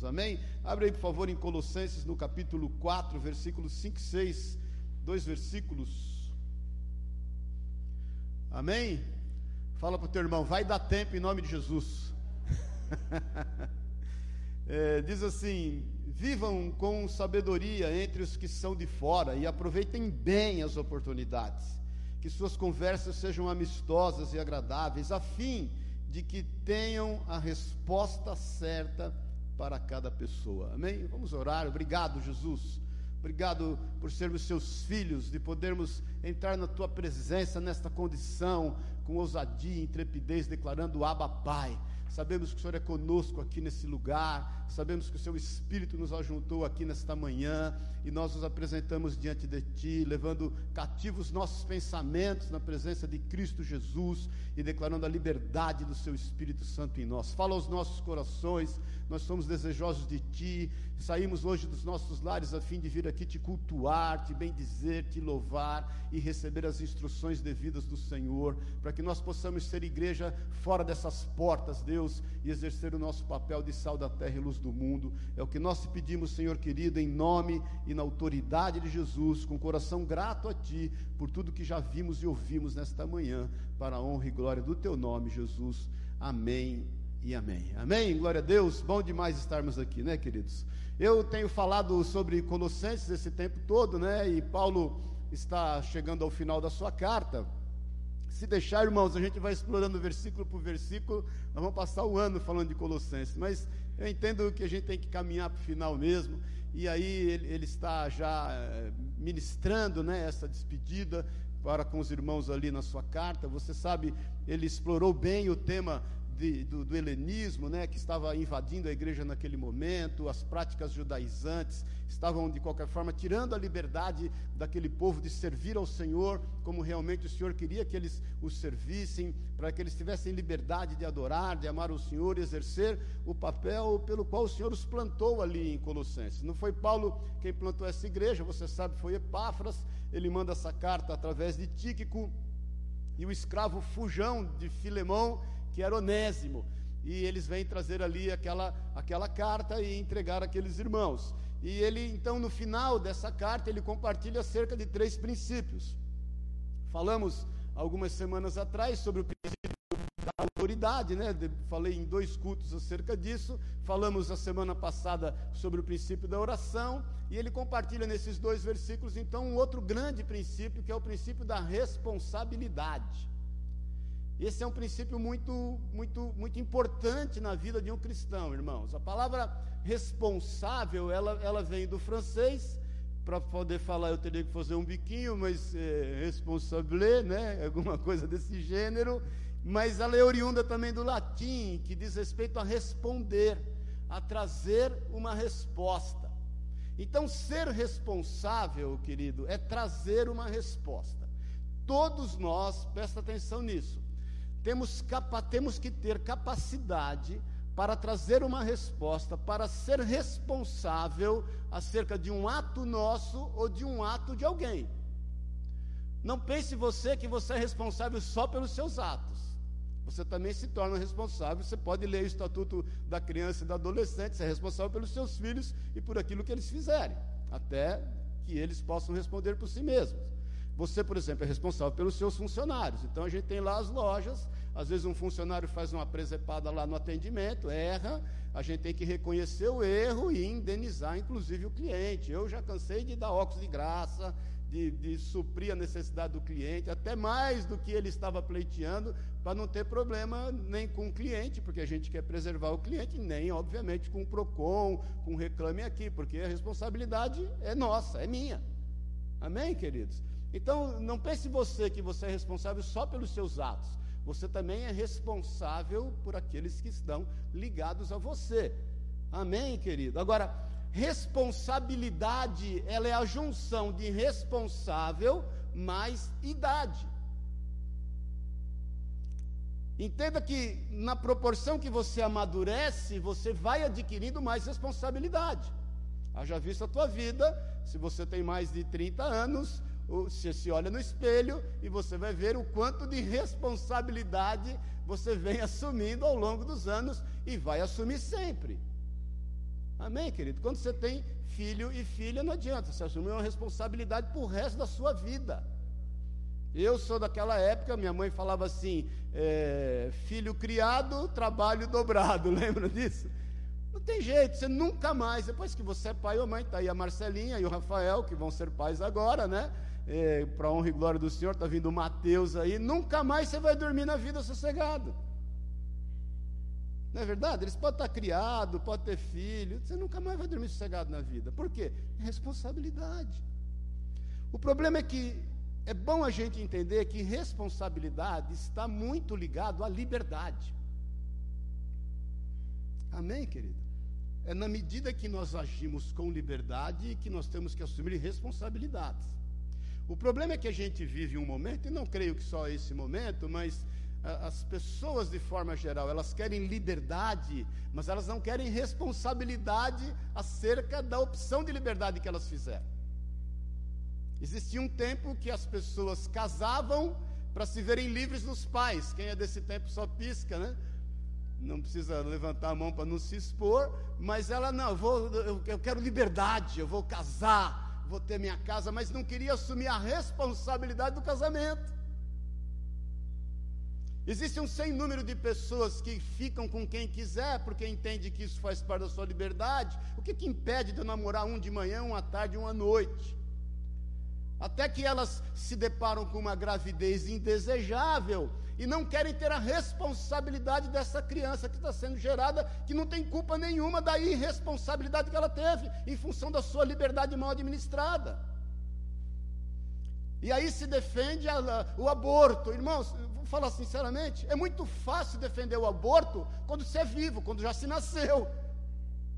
irmãos. Amém? Abre aí, por favor, em Colossenses, no capítulo 4, versículos 5 e 6. Dois versículos. Amém? Fala para o teu irmão, vai dar tempo em nome de Jesus. é, diz assim: vivam com sabedoria entre os que são de fora e aproveitem bem as oportunidades. Que suas conversas sejam amistosas e agradáveis, a fim de que tenham a resposta certa para cada pessoa. Amém? Vamos orar. Obrigado, Jesus. Obrigado por sermos seus filhos, de podermos entrar na tua presença nesta condição, com ousadia e intrepidez, declarando Abba Pai. Sabemos que o Senhor é conosco aqui nesse lugar, sabemos que o Seu Espírito nos ajuntou aqui nesta manhã e nós nos apresentamos diante de Ti, levando cativos nossos pensamentos na presença de Cristo Jesus e declarando a liberdade do Seu Espírito Santo em nós. Fala aos nossos corações, nós somos desejosos de Ti, saímos hoje dos nossos lares a fim de vir aqui te cultuar, te bendizer, te louvar e receber as instruções devidas do Senhor, para que nós possamos ser igreja fora dessas portas, Deus, e exercer o nosso papel de sal da terra e luz do mundo. É o que nós te pedimos, Senhor querido, em nome e na autoridade de Jesus, com coração grato a Ti por tudo que já vimos e ouvimos nesta manhã, para a honra e glória do Teu nome, Jesus. Amém e amém. Amém? Glória a Deus. Bom demais estarmos aqui, né, queridos? Eu tenho falado sobre Colossenses esse tempo todo, né? E Paulo está chegando ao final da sua carta. Se deixar, irmãos, a gente vai explorando versículo por versículo, nós vamos passar o ano falando de Colossenses, mas eu entendo que a gente tem que caminhar para o final mesmo, e aí ele, ele está já eh, ministrando né, essa despedida para com os irmãos ali na sua carta. Você sabe, ele explorou bem o tema de, do, do, helenismo, né, que estava invadindo a igreja naquele momento, as práticas judaizantes estavam, de qualquer forma, tirando a liberdade daquele povo de servir ao Senhor, como realmente o Senhor queria que eles o servissem, para que eles tivessem liberdade de adorar, de amar o Senhor e exercer o papel pelo qual o Senhor os plantou ali em Colossenses. Não foi Paulo quem plantou essa igreja, você sabe, foi Epáfras, ele manda essa carta através de Tíquico, e o escravo Fujão de Filemão que era Onésimo. E eles vêm trazer ali aquela, aquela carta e entregar aqueles irmãos. E ele, então, no final dessa carta, ele compartilha acerca de três princípios. Falamos algumas semanas atrás sobre o princípio da autoridade, né? Falei em dois cultos acerca disso. Falamos a semana passada sobre o princípio da oração. E ele compartilha nesses dois versículos, então, um outro grande princípio, que é o princípio da responsabilidade. Esse é um princípio muito, muito, muito importante na vida de um cristão, irmãos. A palavra responsável, ela, ela vem do francês. Para poder falar, eu teria que fazer um biquinho, mas é, responsable, né? Alguma coisa desse gênero. Mas ela é oriunda também do latim, que diz respeito a responder, a trazer uma resposta. Então, ser responsável, querido, é trazer uma resposta. Todos nós, presta atenção nisso, temos, capa, temos que ter capacidade para trazer uma resposta, para ser responsável acerca de um ato nosso ou de um ato de alguém. Não pense você que você é responsável só pelos seus atos. Você também se torna responsável. Você pode ler o Estatuto da Criança e do Adolescente, você é responsável pelos seus filhos e por aquilo que eles fizerem, até que eles possam responder por si mesmos. Você, por exemplo, é responsável pelos seus funcionários. Então a gente tem lá as lojas, às vezes um funcionário faz uma presepada lá no atendimento, erra, a gente tem que reconhecer o erro e indenizar, inclusive, o cliente. Eu já cansei de dar óculos de graça, de, de suprir a necessidade do cliente, até mais do que ele estava pleiteando, para não ter problema nem com o cliente, porque a gente quer preservar o cliente, nem, obviamente, com o PROCON, com o Reclame Aqui, porque a responsabilidade é nossa, é minha. Amém, queridos? Então, não pense você que você é responsável só pelos seus atos. Você também é responsável por aqueles que estão ligados a você. Amém, querido? Agora, responsabilidade, ela é a junção de responsável mais idade. Entenda que na proporção que você amadurece, você vai adquirindo mais responsabilidade. Haja visto a tua vida, se você tem mais de 30 anos, você se olha no espelho e você vai ver o quanto de responsabilidade você vem assumindo ao longo dos anos e vai assumir sempre. Amém, querido? Quando você tem filho e filha, não adianta, você assumir uma responsabilidade para o resto da sua vida. Eu sou daquela época, minha mãe falava assim: é, filho criado, trabalho dobrado, lembra disso? Não tem jeito, você nunca mais, depois que você é pai ou mãe, está aí a Marcelinha e o Rafael, que vão ser pais agora, né? É, Para honra e glória do Senhor, está vindo o Mateus aí, nunca mais você vai dormir na vida sossegado. Não é verdade? Eles podem estar criados, podem ter filho, você nunca mais vai dormir sossegado na vida. Por quê? É responsabilidade. O problema é que é bom a gente entender que responsabilidade está muito ligado à liberdade. Amém, querido? É na medida que nós agimos com liberdade que nós temos que assumir responsabilidades. O problema é que a gente vive um momento, e não creio que só esse momento, mas as pessoas de forma geral, elas querem liberdade, mas elas não querem responsabilidade acerca da opção de liberdade que elas fizeram. Existia um tempo que as pessoas casavam para se verem livres dos pais. Quem é desse tempo só pisca, né? Não precisa levantar a mão para não se expor, mas ela não, eu, vou, eu, eu quero liberdade, eu vou casar, vou ter minha casa, mas não queria assumir a responsabilidade do casamento. Existe um sem número de pessoas que ficam com quem quiser, porque entende que isso faz parte da sua liberdade. O que, que impede de eu namorar um de manhã, um à tarde, um à noite? Até que elas se deparam com uma gravidez indesejável e não querem ter a responsabilidade dessa criança que está sendo gerada, que não tem culpa nenhuma da irresponsabilidade que ela teve, em função da sua liberdade mal administrada. E aí se defende a, a, o aborto. Irmãos, vou falar sinceramente, é muito fácil defender o aborto quando você é vivo, quando já se nasceu.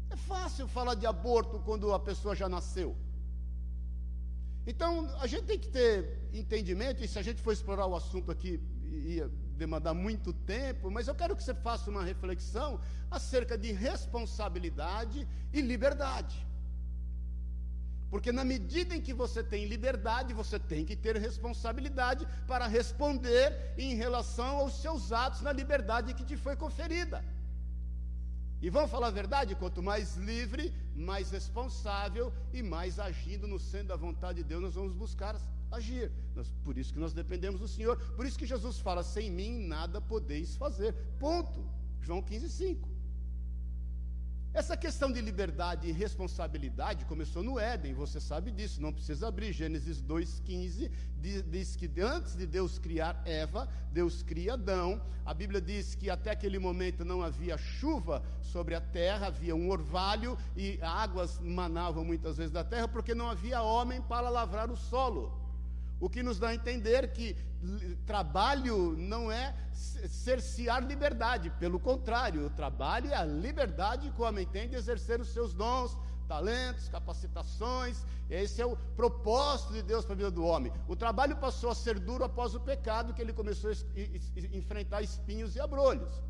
É fácil falar de aborto quando a pessoa já nasceu. Então, a gente tem que ter entendimento, e se a gente for explorar o assunto aqui, ia demandar muito tempo, mas eu quero que você faça uma reflexão acerca de responsabilidade e liberdade. Porque na medida em que você tem liberdade, você tem que ter responsabilidade para responder em relação aos seus atos na liberdade que te foi conferida. E vamos falar a verdade: quanto mais livre, mais responsável e mais agindo no centro da vontade de Deus, nós vamos buscar agir. Nós, por isso que nós dependemos do Senhor. Por isso que Jesus fala: sem mim nada podeis fazer. Ponto. João 15, 5. Essa questão de liberdade e responsabilidade começou no Éden, você sabe disso, não precisa abrir. Gênesis 2,15 diz que antes de Deus criar Eva, Deus cria Adão. A Bíblia diz que até aquele momento não havia chuva sobre a terra, havia um orvalho e águas manavam muitas vezes da terra, porque não havia homem para lavrar o solo. O que nos dá a entender que trabalho não é cercear liberdade, pelo contrário, o trabalho é a liberdade que o homem tem de exercer os seus dons, talentos, capacitações. Esse é o propósito de Deus para a vida do homem. O trabalho passou a ser duro após o pecado, que ele começou a enfrentar espinhos e abrolhos.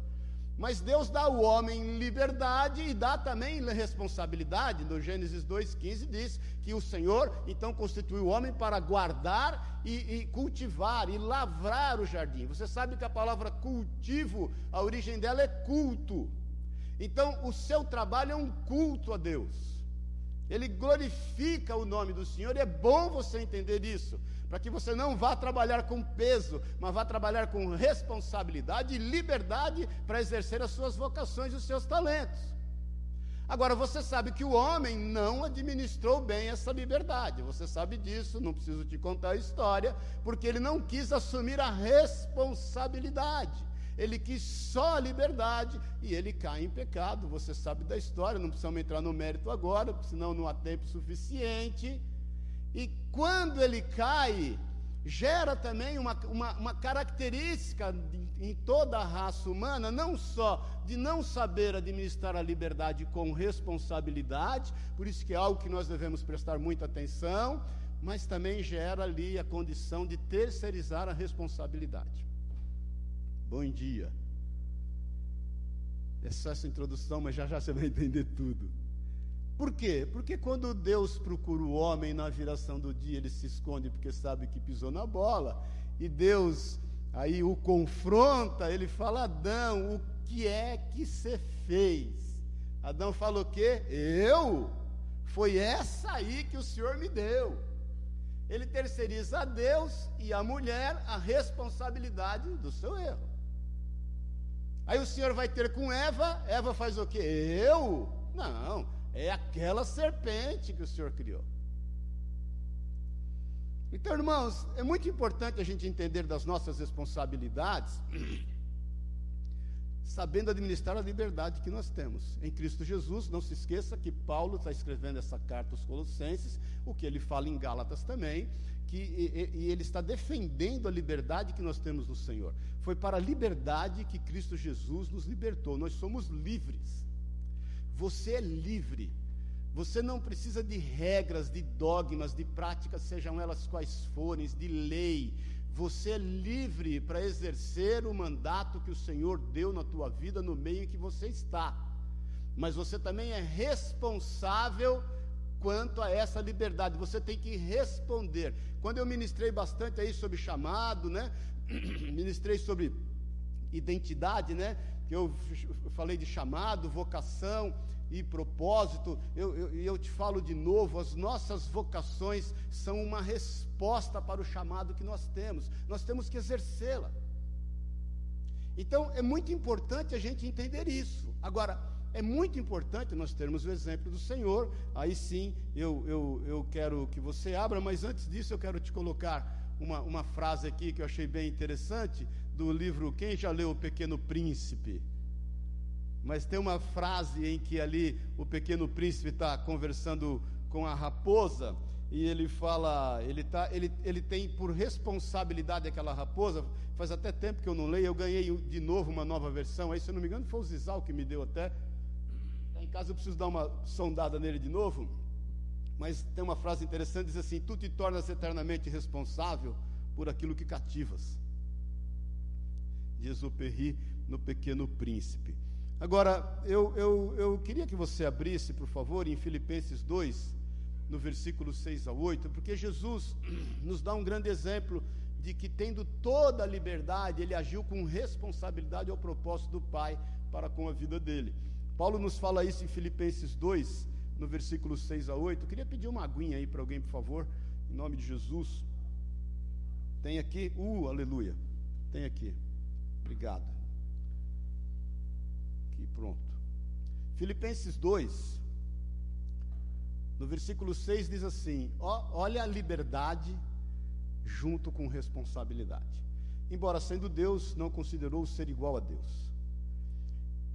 Mas Deus dá ao homem liberdade e dá também responsabilidade. No Gênesis 2,15 diz que o Senhor então constituiu o homem para guardar e, e, cultivar e lavrar o jardim. Você sabe que a palavra cultivo, a origem dela é culto. Então o seu trabalho é um culto a Deus. Ele glorifica o nome do Senhor e é bom você entender isso para que você não vá trabalhar com peso, mas vá trabalhar com responsabilidade e liberdade para exercer as suas vocações e os seus talentos. Agora, você sabe que o homem não administrou bem essa liberdade, você sabe disso, não preciso te contar a história, porque ele não quis assumir a responsabilidade. Ele quis só a liberdade e ele cai em pecado. Você sabe da história, não precisamos entrar no mérito agora, senão não há tempo suficiente. E quando ele cai, gera também uma, uma, uma característica em toda a raça humana, não só de não saber administrar a liberdade com responsabilidade, por isso que é algo que nós devemos prestar muita atenção, mas também gera ali a condição de terceirizar a responsabilidade. Bom dia. É só essa introdução, mas já já você vai entender tudo. Por quê? Porque quando Deus procura o homem na viração do dia, ele se esconde porque sabe que pisou na bola. E Deus aí o confronta, ele fala: Adão, o que é que você fez? Adão fala o quê? Eu? Foi essa aí que o Senhor me deu. Ele terceiriza a Deus e a mulher a responsabilidade do seu erro. Aí o Senhor vai ter com Eva, Eva faz o quê? Eu? Não, é aquela serpente que o Senhor criou. Então, irmãos, é muito importante a gente entender das nossas responsabilidades, sabendo administrar a liberdade que nós temos. Em Cristo Jesus, não se esqueça que Paulo está escrevendo essa carta aos Colossenses, o que ele fala em Gálatas também, que e, e ele está defendendo a liberdade que nós temos no Senhor. Foi para a liberdade que Cristo Jesus nos libertou. Nós somos livres. Você é livre. Você não precisa de regras, de dogmas, de práticas, sejam elas quais forem, de lei. Você é livre para exercer o mandato que o Senhor deu na tua vida no meio em que você está. Mas você também é responsável quanto a essa liberdade. Você tem que responder. Quando eu ministrei bastante aí sobre chamado, né? ministrei sobre identidade, né? Eu falei de chamado, vocação e propósito. Eu, eu, eu te falo de novo: as nossas vocações são uma resposta para o chamado que nós temos. Nós temos que exercê-la. Então, é muito importante a gente entender isso. Agora, é muito importante nós termos o exemplo do Senhor. Aí sim, eu, eu, eu quero que você abra, mas antes disso, eu quero te colocar uma, uma frase aqui que eu achei bem interessante, do livro Quem Já Leu O Pequeno Príncipe? Mas tem uma frase em que ali o pequeno príncipe está conversando com a raposa e ele fala, ele, tá, ele, ele tem por responsabilidade aquela raposa, faz até tempo que eu não leio, eu ganhei de novo uma nova versão, aí se eu não me engano foi o Zizal que me deu até, em casa eu preciso dar uma sondada nele de novo, mas tem uma frase interessante, diz assim, tu te tornas eternamente responsável por aquilo que cativas, o Perry no Pequeno Príncipe, Agora, eu, eu, eu queria que você abrisse, por favor, em Filipenses 2, no versículo 6 a 8, porque Jesus nos dá um grande exemplo de que, tendo toda a liberdade, ele agiu com responsabilidade ao propósito do Pai para com a vida dele. Paulo nos fala isso em Filipenses 2, no versículo 6 a 8. Eu queria pedir uma aguinha aí para alguém, por favor, em nome de Jesus. Tem aqui, uh, aleluia. Tem aqui. Obrigado aqui, pronto. Filipenses 2, no versículo 6 diz assim: ó, olha a liberdade junto com responsabilidade. Embora sendo Deus, não considerou ser igual a Deus.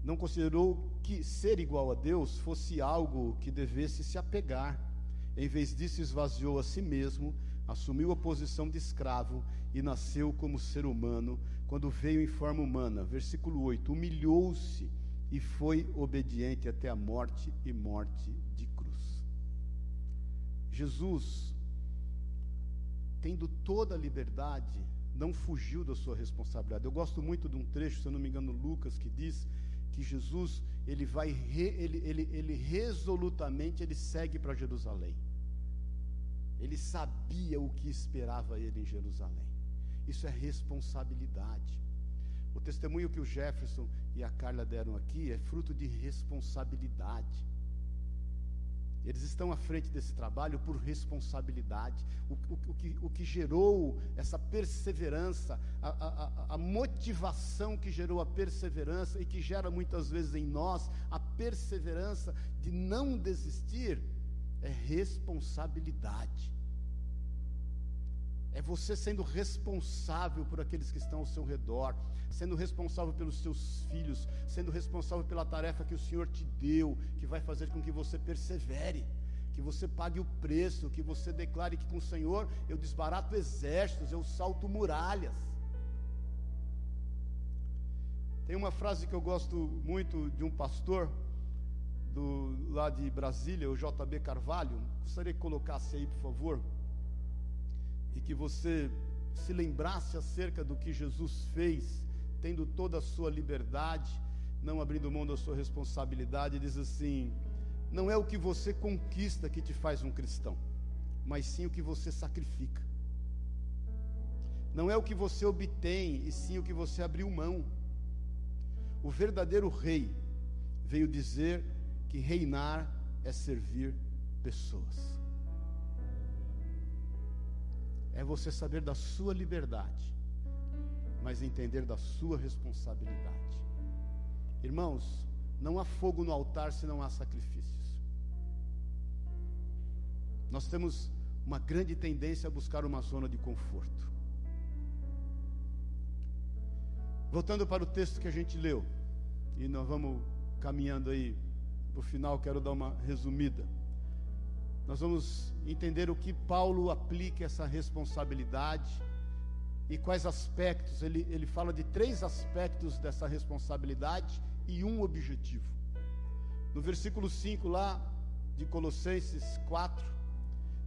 Não considerou que ser igual a Deus fosse algo que devesse se apegar. Em vez disso, esvaziou a si mesmo, assumiu a posição de escravo e nasceu como ser humano quando veio em forma humana. Versículo 8: humilhou-se e foi obediente até a morte e morte de cruz. Jesus, tendo toda a liberdade, não fugiu da sua responsabilidade. Eu gosto muito de um trecho, se eu não me engano, Lucas, que diz que Jesus, ele vai, re, ele, ele, ele resolutamente, ele segue para Jerusalém. Ele sabia o que esperava ele em Jerusalém. Isso é responsabilidade. O testemunho que o Jefferson e a Carla deram aqui é fruto de responsabilidade. Eles estão à frente desse trabalho por responsabilidade. O, o, o, que, o que, gerou essa perseverança, a, a, a, motivação que gerou a perseverança e que gera muitas vezes em nós a perseverança de não desistir, é responsabilidade. É você sendo responsável por aqueles que estão ao seu redor, sendo responsável pelos seus filhos, sendo responsável pela tarefa que o Senhor te deu, que vai fazer com que você persevere, que você pague o preço, que você declare que com o Senhor eu desbarato exércitos, eu salto muralhas. Tem uma frase que eu gosto muito de um pastor do, lá de Brasília, o JB Carvalho. Gostaria que colocasse aí, por favor e que você se lembrasse acerca do que Jesus fez, tendo toda a sua liberdade, não abrindo mão da sua responsabilidade, diz assim: não é o que você conquista que te faz um cristão, mas sim o que você sacrifica. Não é o que você obtém, e sim o que você abriu mão. O verdadeiro rei veio dizer que reinar é servir pessoas. É você saber da sua liberdade, mas entender da sua responsabilidade. Irmãos, não há fogo no altar se não há sacrifícios. Nós temos uma grande tendência a buscar uma zona de conforto. Voltando para o texto que a gente leu, e nós vamos caminhando aí para o final, quero dar uma resumida. Nós vamos entender o que Paulo aplica essa responsabilidade e quais aspectos. Ele, ele fala de três aspectos dessa responsabilidade e um objetivo. No versículo 5 lá de Colossenses 4,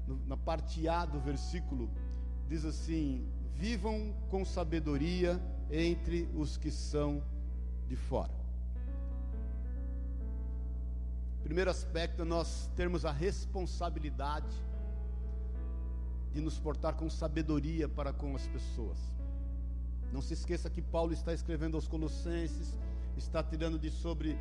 no, na parte A do versículo, diz assim: Vivam com sabedoria entre os que são de fora. Primeiro aspecto, nós termos a responsabilidade de nos portar com sabedoria para com as pessoas. Não se esqueça que Paulo está escrevendo aos Colossenses, está tirando de sobre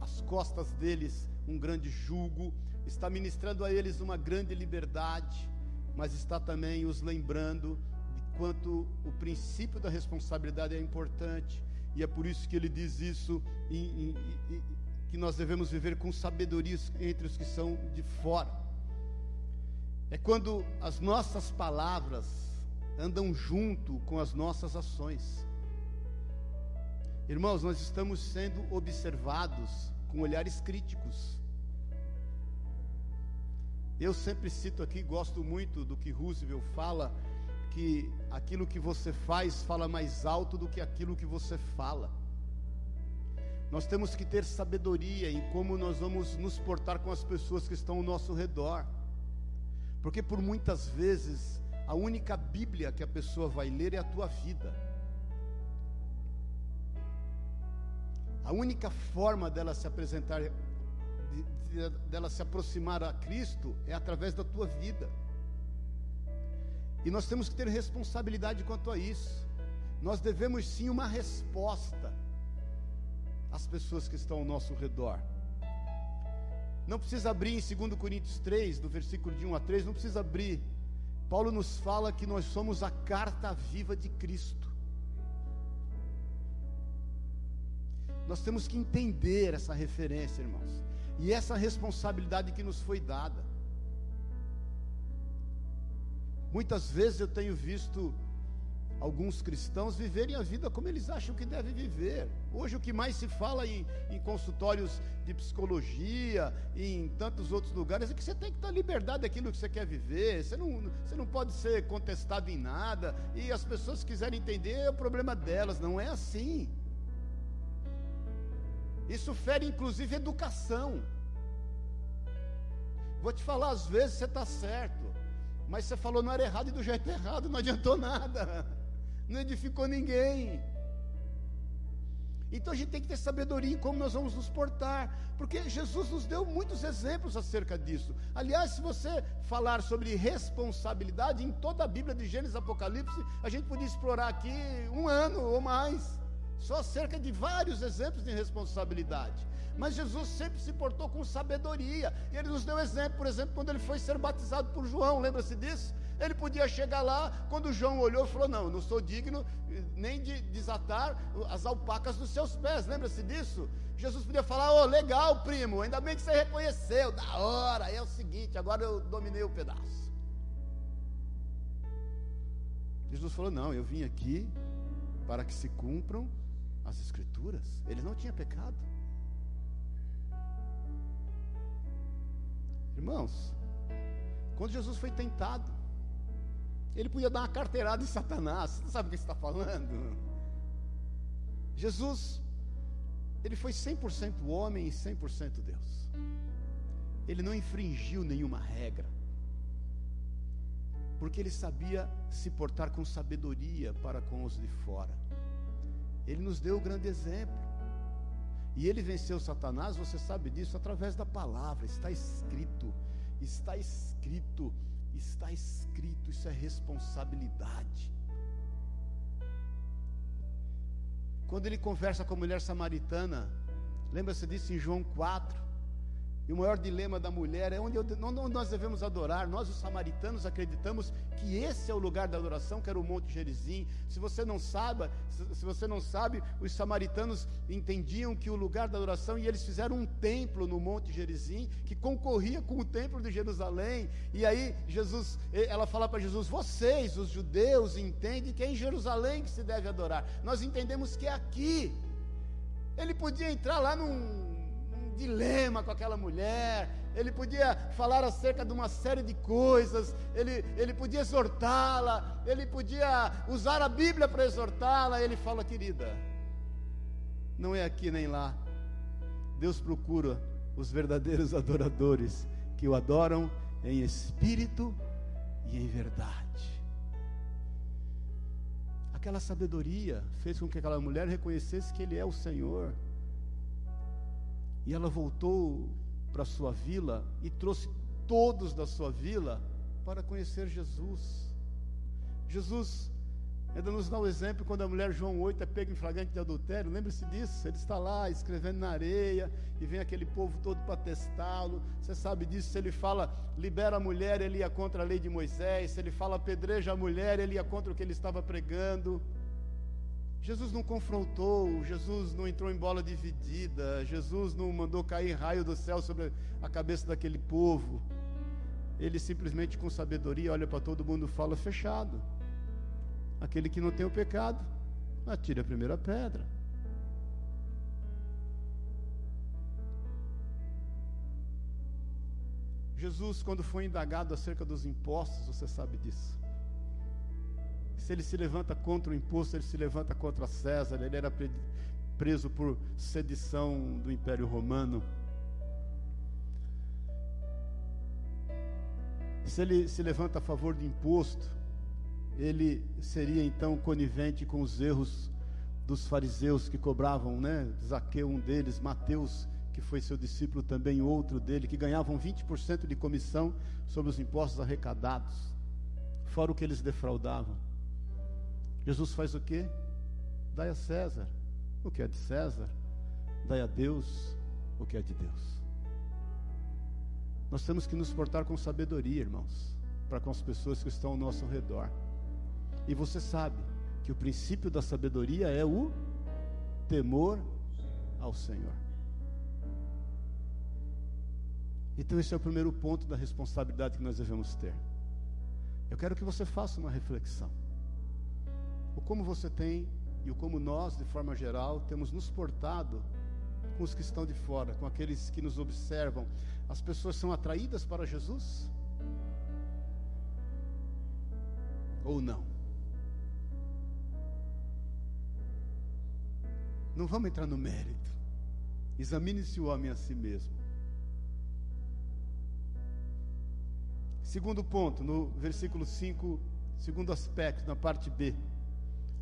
as costas deles um grande jugo, está ministrando a eles uma grande liberdade, mas está também os lembrando de quanto o princípio da responsabilidade é importante, e é por isso que ele diz isso, em, em, em, que nós devemos viver com sabedoria entre os que são de fora. É quando as nossas palavras andam junto com as nossas ações. Irmãos, nós estamos sendo observados com olhares críticos. Eu sempre cito aqui, gosto muito do que Roosevelt fala, que aquilo que você faz fala mais alto do que aquilo que você fala. Nós temos que ter sabedoria em como nós vamos nos portar com as pessoas que estão ao nosso redor. Porque por muitas vezes a única Bíblia que a pessoa vai ler é a tua vida. A única forma dela se apresentar, de, de, dela se aproximar a Cristo é através da tua vida. E nós temos que ter responsabilidade quanto a isso. Nós devemos sim uma resposta às pessoas que estão ao nosso redor. Não precisa abrir em 2 Coríntios 3, no versículo de 1 a 3, não precisa abrir. Paulo nos fala que nós somos a carta viva de Cristo. Nós temos que entender essa referência, irmãos, e essa responsabilidade que nos foi dada. Muitas vezes eu tenho visto alguns cristãos viverem a vida como eles acham que devem viver. Hoje o que mais se fala em, em consultórios de psicologia, em tantos outros lugares, é que você tem que ter liberdade daquilo que você quer viver, você não, você não pode ser contestado em nada, e as pessoas quiserem entender, é o problema delas, não é assim. Isso fere inclusive educação. Vou te falar, às vezes você está certo, mas você falou não era errado e do jeito errado, não adiantou nada, não edificou ninguém. Então a gente tem que ter sabedoria em como nós vamos nos portar, porque Jesus nos deu muitos exemplos acerca disso. Aliás, se você falar sobre responsabilidade, em toda a Bíblia de Gênesis e Apocalipse, a gente podia explorar aqui um ano ou mais só acerca de vários exemplos de responsabilidade. Mas Jesus sempre se portou com sabedoria. E ele nos deu exemplo, por exemplo, quando ele foi ser batizado por João, lembra-se disso? Ele podia chegar lá, quando João olhou falou: Não, não sou digno nem de desatar as alpacas dos seus pés, lembra-se disso? Jesus podia falar: Ô, oh, legal, primo, ainda bem que você reconheceu, da hora, é o seguinte, agora eu dominei o pedaço. Jesus falou: Não, eu vim aqui para que se cumpram as Escrituras. Ele não tinha pecado. Irmãos, quando Jesus foi tentado, ele podia dar uma carteirada em Satanás. Você não sabe o que está falando? Jesus, ele foi 100% homem e 100% Deus. Ele não infringiu nenhuma regra. Porque ele sabia se portar com sabedoria para com os de fora. Ele nos deu o grande exemplo. E ele venceu Satanás, você sabe disso, através da palavra. Está escrito, está escrito, está escrito. Isso é responsabilidade. Quando ele conversa com a mulher samaritana, Lembra-se disso em João 4? O maior dilema da mulher é onde, eu, onde, nós devemos adorar. Nós, os samaritanos, acreditamos que esse é o lugar da adoração, que era o Monte Gerizim. Se você não sabe, se, se você não sabe, os samaritanos entendiam que o lugar da adoração e eles fizeram um templo no Monte Gerizim que concorria com o templo de Jerusalém. E aí Jesus, ela fala para Jesus: "Vocês, os judeus, entendem que é em Jerusalém que se deve adorar. Nós entendemos que é aqui." Ele podia entrar lá num dilema com aquela mulher, ele podia falar acerca de uma série de coisas, ele, ele podia exortá-la, ele podia usar a Bíblia para exortá-la. Ele fala, querida, não é aqui nem lá. Deus procura os verdadeiros adoradores que o adoram em espírito e em verdade. Aquela sabedoria fez com que aquela mulher reconhecesse que Ele é o Senhor. E ela voltou para sua vila e trouxe todos da sua vila para conhecer Jesus. Jesus ainda nos dá o um exemplo quando a mulher João 8 é pega em flagrante de adultério. Lembre-se disso. Ele está lá escrevendo na areia e vem aquele povo todo para testá-lo. Você sabe disso. Se ele fala libera a mulher, ele ia contra a lei de Moisés. Se ele fala apedreja a mulher, ele ia contra o que ele estava pregando. Jesus não confrontou, Jesus não entrou em bola dividida, Jesus não mandou cair raio do céu sobre a cabeça daquele povo. Ele simplesmente, com sabedoria, olha para todo mundo e fala: fechado. Aquele que não tem o pecado, atire a primeira pedra. Jesus, quando foi indagado acerca dos impostos, você sabe disso. Se ele se levanta contra o imposto, ele se levanta contra César. Ele era preso por sedição do Império Romano. Se ele se levanta a favor do imposto, ele seria então conivente com os erros dos fariseus que cobravam, né? Zaqueu, um deles, Mateus, que foi seu discípulo também, outro dele, que ganhavam 20% de comissão sobre os impostos arrecadados, fora o que eles defraudavam. Jesus faz o quê? Dai a César o que é de César, dai a Deus o que é de Deus. Nós temos que nos portar com sabedoria, irmãos, para com as pessoas que estão ao nosso redor. E você sabe que o princípio da sabedoria é o temor ao Senhor. Então, esse é o primeiro ponto da responsabilidade que nós devemos ter. Eu quero que você faça uma reflexão o como você tem e o como nós, de forma geral, temos nos portado com os que estão de fora, com aqueles que nos observam. As pessoas são atraídas para Jesus? Ou não? Não vamos entrar no mérito. Examine-se o homem a si mesmo. Segundo ponto, no versículo 5, segundo aspecto, na parte B.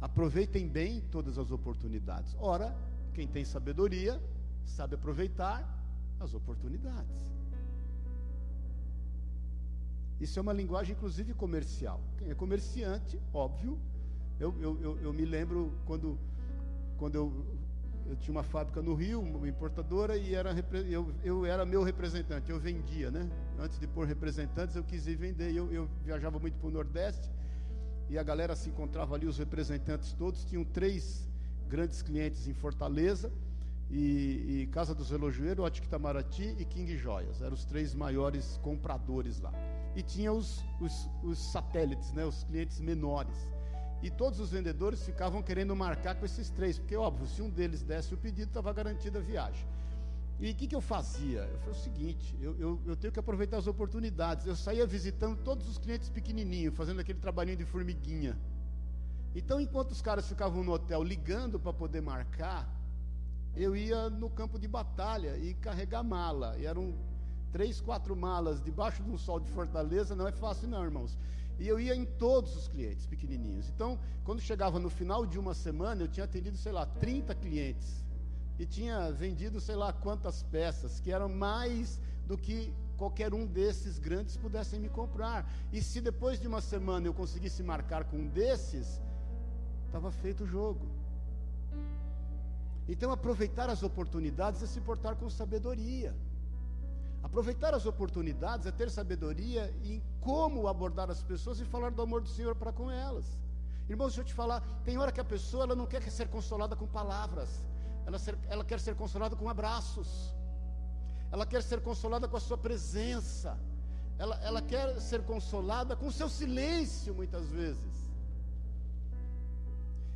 Aproveitem bem todas as oportunidades. Ora, quem tem sabedoria sabe aproveitar as oportunidades. Isso é uma linguagem, inclusive, comercial. Quem é comerciante, óbvio. Eu, eu, eu, eu me lembro quando, quando eu, eu tinha uma fábrica no Rio, uma importadora, e era, eu, eu era meu representante, eu vendia, né? Antes de pôr representantes, eu quis ir vender. Eu, eu viajava muito para o Nordeste e a galera se encontrava ali, os representantes todos, tinham três grandes clientes em Fortaleza, e, e Casa dos Relojoeiros, Ótica Itamaraty e King Joias, eram os três maiores compradores lá. E tinha os, os, os satélites, né, os clientes menores. E todos os vendedores ficavam querendo marcar com esses três, porque, óbvio, se um deles desse o pedido, estava garantida a viagem. E o que, que, eu fazia? Eu falei o seguinte: eu, eu, eu, tenho que aproveitar as oportunidades. Eu saía visitando todos os clientes pequenininhos, fazendo aquele trabalhinho de formiguinha. Então, enquanto os caras ficavam no hotel ligando para poder marcar, eu ia no campo de batalha e carregar mala. E eram três, quatro malas debaixo de um sol de Fortaleza. Não é fácil, não, irmãos. E eu ia em todos os clientes pequenininhos. Então, quando chegava no final de uma semana, eu tinha atendido, sei lá, 30 clientes e tinha vendido sei lá quantas peças, que eram mais do que qualquer um desses grandes pudessem me comprar. E se depois de uma semana eu conseguisse marcar com um desses, estava feito o jogo. Então, aproveitar as oportunidades é se portar com sabedoria. Aproveitar as oportunidades é ter sabedoria em como abordar as pessoas e falar do amor do Senhor para com elas. Irmãos, deixa eu te falar, tem hora que a pessoa ela não quer ser consolada com palavras, ela, ser, ela quer ser consolada com abraços, ela quer ser consolada com a sua presença, ela, ela quer ser consolada com o seu silêncio, muitas vezes.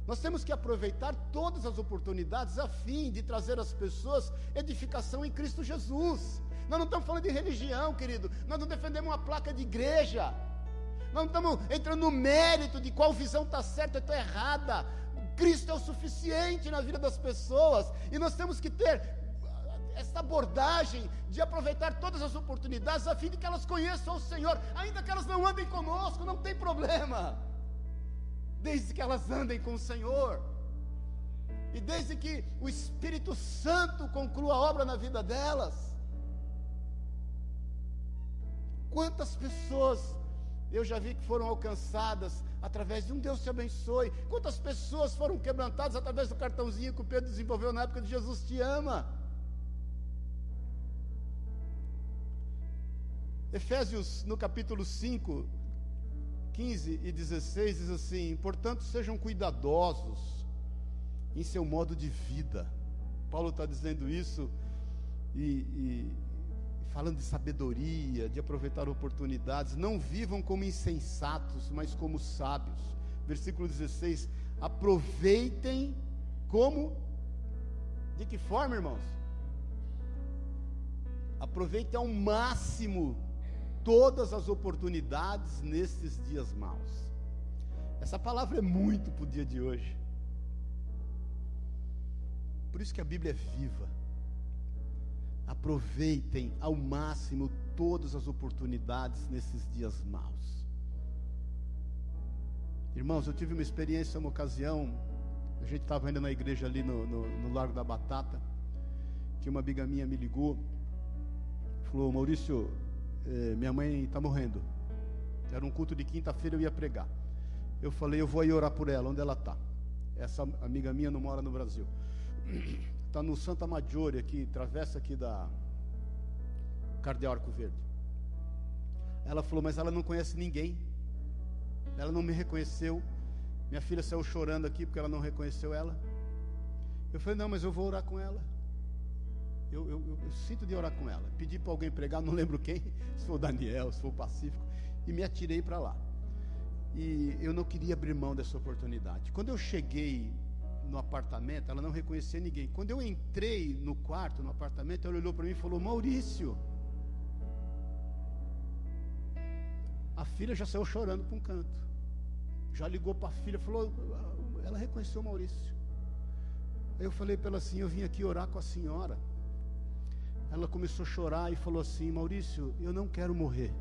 Nós temos que aproveitar todas as oportunidades a fim de trazer às pessoas edificação em Cristo Jesus. Nós não estamos falando de religião, querido. Nós não defendemos uma placa de igreja. Nós não estamos entrando no mérito de qual visão está certa ou está errada. Cristo é o suficiente na vida das pessoas. E nós temos que ter essa abordagem de aproveitar todas as oportunidades a fim de que elas conheçam o Senhor, ainda que elas não andem conosco, não tem problema desde que elas andem com o Senhor. E desde que o Espírito Santo conclua a obra na vida delas. Quantas pessoas eu já vi que foram alcançadas através de um Deus te abençoe. Quantas pessoas foram quebrantadas através do cartãozinho que o Pedro desenvolveu na época de Jesus te ama. Efésios, no capítulo 5, 15 e 16 diz assim: portanto, sejam cuidadosos em seu modo de vida. Paulo está dizendo isso e, e, falando de sabedoria, de aproveitar oportunidades. Não vivam como insensatos, mas como sábios. Versículo 16: aproveitem como? De que forma, irmãos? Aproveitem ao máximo todas as oportunidades nesses dias maus. Essa palavra é muito para o dia de hoje. Por isso que a Bíblia é viva. Aproveitem ao máximo todas as oportunidades nesses dias maus. Irmãos, eu tive uma experiência, uma ocasião. A gente estava ainda na igreja ali no, no, no Largo da Batata. Que uma amiga minha me ligou. Falou, Maurício, é, minha mãe está morrendo. Era um culto de quinta-feira, eu ia pregar. Eu falei, eu vou aí orar por ela, onde ela está. Essa amiga minha não mora no Brasil. Está no Santa Maggiore, aqui, travessa aqui da Cardeal Arco Verde. Ela falou, mas ela não conhece ninguém. Ela não me reconheceu. Minha filha saiu chorando aqui porque ela não reconheceu ela. Eu falei, não, mas eu vou orar com ela eu, eu, eu, eu sinto de orar com ela. Pedi para alguém pregar, não lembro quem, se foi o Daniel, se foi o Pacífico, e me atirei para lá. E eu não queria abrir mão dessa oportunidade. Quando eu cheguei no apartamento, ela não reconhecia ninguém. Quando eu entrei no quarto, no apartamento, ela olhou para mim e falou: Maurício. A filha já saiu chorando para um canto. Já ligou para a filha, falou: ela reconheceu o Maurício. Aí eu falei para ela assim: eu vim aqui orar com a senhora ela começou a chorar e falou assim: Maurício, eu não quero morrer.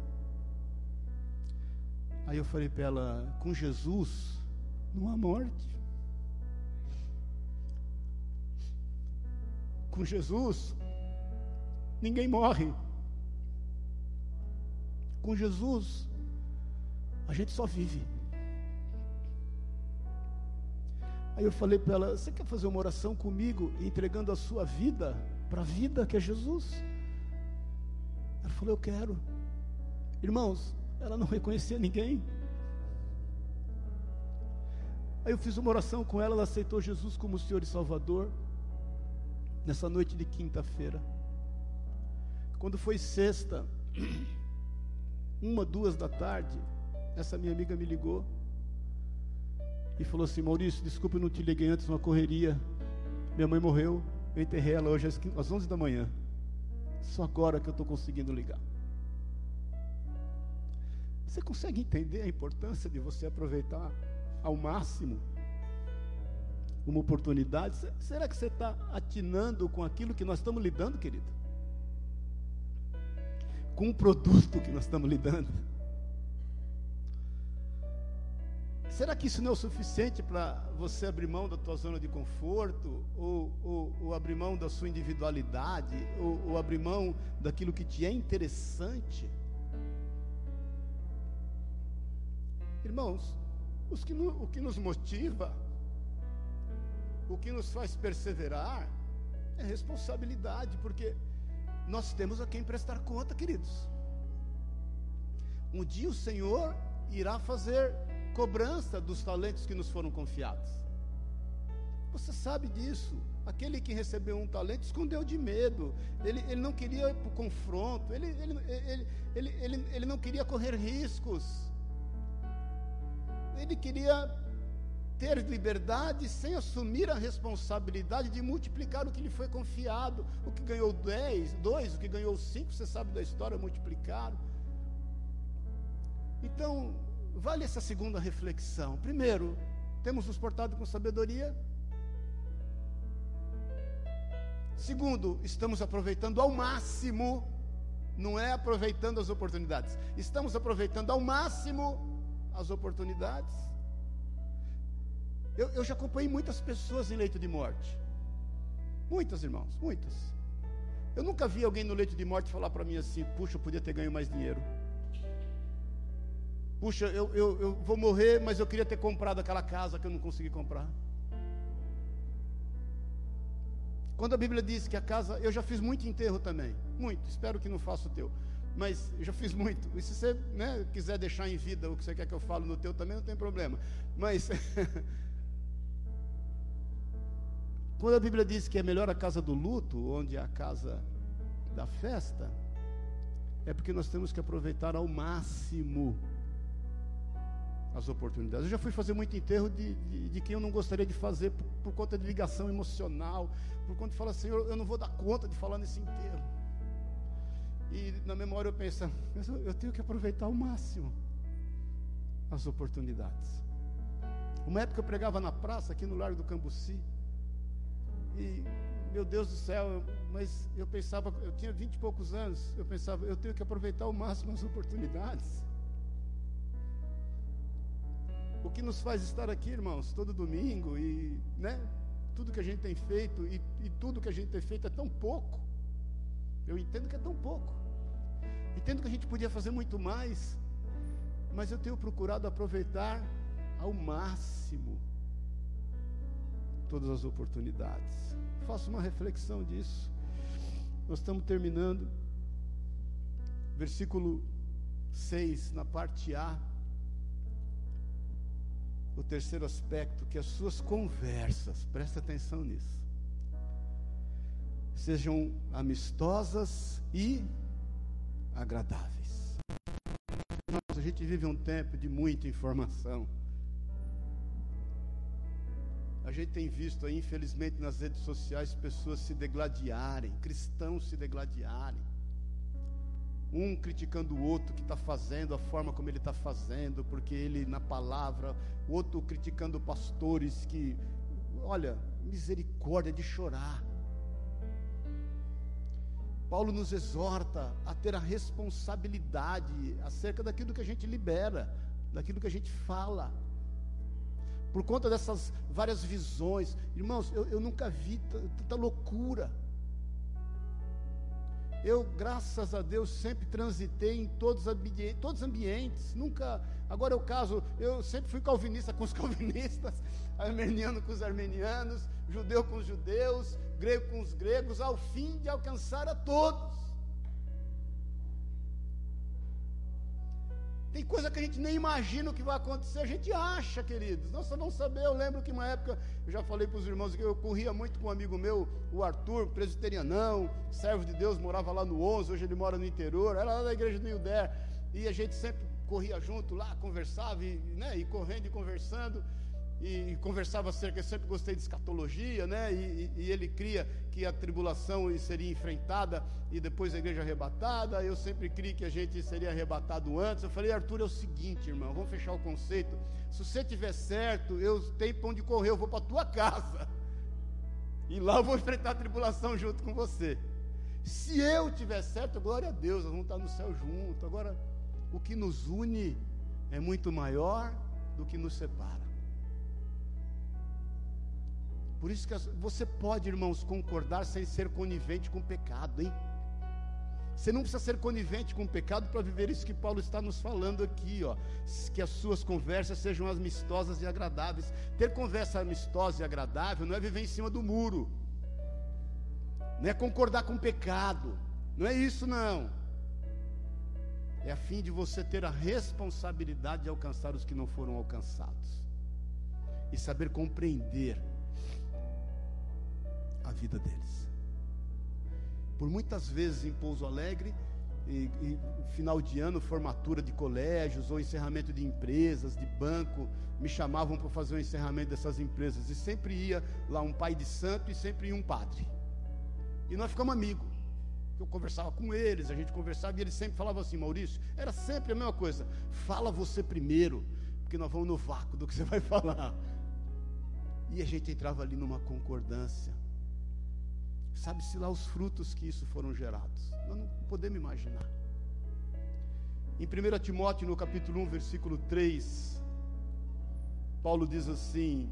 Aí eu falei para ela: com Jesus não há morte. Com Jesus ninguém morre. Com Jesus a gente só vive. Aí eu falei para ela: Você quer fazer uma oração comigo, entregando a sua vida para a vida que é Jesus. Ela falou: Eu quero. Irmãos, ela não reconhecia ninguém. Aí eu fiz uma oração com ela, ela aceitou Jesus como Senhor e Salvador. Nessa noite de quinta-feira. Quando foi sexta, uma, duas da tarde, essa minha amiga me ligou e falou assim: Maurício, desculpa, eu não te liguei antes, uma correria. Minha mãe morreu. Eu enterrei ela hoje às 11 da manhã. Só agora que eu estou conseguindo ligar. Você consegue entender a importância de você aproveitar ao máximo uma oportunidade? Será que você está atinando com aquilo que nós estamos lidando, querido? Com o produto que nós estamos lidando? Será que isso não é o suficiente para você abrir mão da tua zona de conforto, ou, ou, ou abrir mão da sua individualidade, ou, ou abrir mão daquilo que te é interessante? Irmãos, que no, o que nos motiva o que nos faz perseverar é responsabilidade, porque nós temos a quem prestar conta, queridos. Um dia o Senhor irá fazer cobrança dos talentos que nos foram confiados. Você sabe disso. Aquele que recebeu um talento escondeu de medo. Ele, ele não queria ir para o confronto. Ele, ele, ele, ele, ele, ele não queria correr riscos. Ele queria ter liberdade sem assumir a responsabilidade de multiplicar o que lhe foi confiado. O que ganhou 10, 2, o que ganhou 5, você sabe da história, multiplicaram. Então, vale essa segunda reflexão. Primeiro, temos nos portado com sabedoria. Segundo, estamos aproveitando ao máximo, não é aproveitando as oportunidades, estamos aproveitando ao máximo as oportunidades. Eu, eu já acompanhei muitas pessoas em leito de morte. Muitas, irmãos, muitas. Eu nunca vi alguém no leito de morte falar para mim assim: puxa, eu podia ter ganho mais dinheiro. Puxa, eu, eu, eu vou morrer, mas eu queria ter comprado aquela casa que eu não consegui comprar. Quando a Bíblia diz que a casa, eu já fiz muito enterro também, muito, espero que não faça o teu, mas eu já fiz muito. E se você né, quiser deixar em vida o que você quer que eu fale no teu também, não tem problema. Mas Quando a Bíblia diz que é melhor a casa do luto, onde é a casa da festa, é porque nós temos que aproveitar ao máximo as oportunidades. Eu já fui fazer muito enterro de, de, de quem eu não gostaria de fazer por, por, conta de ligação emocional, por conta de falar, Senhor, eu não vou dar conta de falar nesse enterro. E na memória eu penso, eu tenho que aproveitar ao máximo as oportunidades. Uma época eu pregava na praça, aqui no Largo do Cambuci, e, meu Deus do céu, mas eu pensava, eu tinha vinte e poucos anos, eu pensava, eu tenho que aproveitar ao máximo as oportunidades. O que nos faz estar aqui, irmãos, todo domingo e, né, tudo que a gente tem feito e, e tudo que a gente tem feito é tão pouco. Eu entendo que é tão pouco. Entendo que a gente podia fazer muito mais, mas eu tenho procurado aproveitar ao máximo todas as oportunidades. Faça uma reflexão disso. Nós estamos terminando. Versículo 6, na parte A. O terceiro aspecto, que as suas conversas, presta atenção nisso, sejam amistosas e agradáveis. a gente vive um tempo de muita informação. A gente tem visto aí, infelizmente, nas redes sociais, pessoas se degladiarem, cristãos se degladiarem. Um criticando o outro que está fazendo, a forma como ele está fazendo, porque ele na palavra, o outro criticando pastores que, olha, misericórdia de chorar. Paulo nos exorta a ter a responsabilidade acerca daquilo que a gente libera, daquilo que a gente fala por conta dessas várias visões. Irmãos, eu, eu nunca vi tanta loucura. Eu, graças a Deus, sempre transitei em todos, todos os ambientes. Nunca. Agora é o caso, eu sempre fui calvinista com os calvinistas, armeniano com os armenianos, judeu com os judeus, grego com os gregos, ao fim de alcançar a todos. Tem coisa que a gente nem imagina o que vai acontecer, a gente acha, queridos. Nós só vamos saber. Eu lembro que uma época, eu já falei para os irmãos que eu corria muito com um amigo meu, o Arthur, presbiterianão, servo de Deus, morava lá no 11, hoje ele mora no interior, era lá da igreja do Ilder. E a gente sempre corria junto lá, conversava, e, né, e correndo e conversando e conversava acerca, eu sempre gostei de escatologia, né? E, e, e, ele cria que a tribulação seria enfrentada e depois a igreja arrebatada. Eu sempre criei que a gente seria arrebatado antes. Eu falei, Arthur, é o seguinte, irmão, vamos fechar o conceito. Se você tiver certo, eu tenho para onde correr, eu vou para tua casa. E lá eu vou enfrentar a tribulação junto com você. Se eu tiver certo, glória a Deus, nós vamos estar no céu junto. Agora, o que nos une é muito maior do que nos separa. Por isso que você pode, irmãos, concordar sem ser conivente com o pecado, hein? Você não precisa ser conivente com o pecado para viver isso que Paulo está nos falando aqui, ó. Que as suas conversas sejam amistosas e agradáveis. Ter conversa amistosa e agradável não é viver em cima do muro. Não é concordar com o pecado. Não é isso não. É a fim de você ter a responsabilidade de alcançar os que não foram alcançados. E saber compreender vida deles. Por muitas vezes em Pouso Alegre, e, e, final de ano, formatura de colégios ou encerramento de empresas, de banco, me chamavam para fazer o encerramento dessas empresas. E sempre ia lá um pai de santo e sempre ia um padre. E nós ficamos amigos. Eu conversava com eles, a gente conversava e eles sempre falavam assim, Maurício, era sempre a mesma coisa. Fala você primeiro, porque nós vamos no vácuo do que você vai falar. E a gente entrava ali numa concordância. Sabe-se lá os frutos que isso foram gerados. Nós não podemos imaginar. Em 1 Timóteo, no capítulo 1, versículo 3, Paulo diz assim,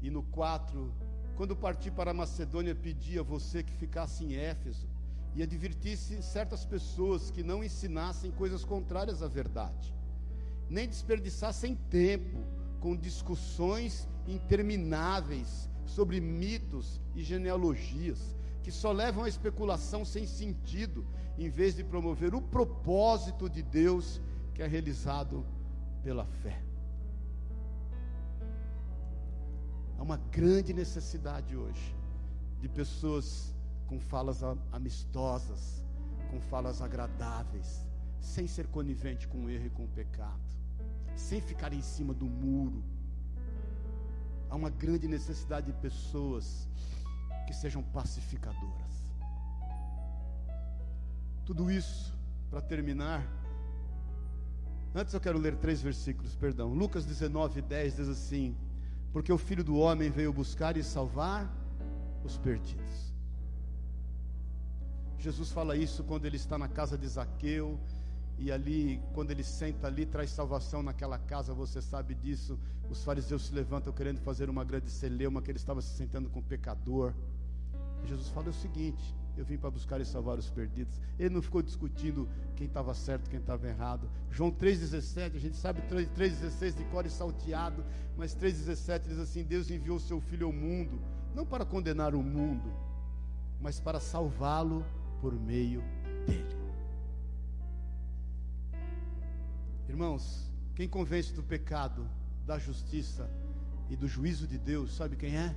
e no 4, quando parti para a Macedônia, pedi a você que ficasse em Éfeso e advertisse certas pessoas que não ensinassem coisas contrárias à verdade, nem desperdiçassem tempo com discussões intermináveis sobre mitos e genealogias que só levam à especulação sem sentido, em vez de promover o propósito de Deus que é realizado pela fé. Há uma grande necessidade hoje de pessoas com falas amistosas, com falas agradáveis, sem ser conivente com o erro e com o pecado, sem ficar em cima do muro, há uma grande necessidade de pessoas que sejam pacificadoras. Tudo isso, para terminar, antes eu quero ler três versículos, perdão. Lucas 19, 10 diz assim: Porque o filho do homem veio buscar e salvar os perdidos. Jesus fala isso quando ele está na casa de Zaqueu, e ali, quando ele senta ali, traz salvação naquela casa, você sabe disso. Os fariseus se levantam querendo fazer uma grande celeuma, que ele estava se sentando com o pecador. E Jesus fala o seguinte: Eu vim para buscar e salvar os perdidos. Ele não ficou discutindo quem estava certo, quem estava errado. João 3,17, a gente sabe 3,16 de cor e salteado, mas 3,17 diz assim: Deus enviou o seu filho ao mundo, não para condenar o mundo, mas para salvá-lo por meio dele. Irmãos, quem convence do pecado, da justiça e do juízo de Deus, sabe quem é?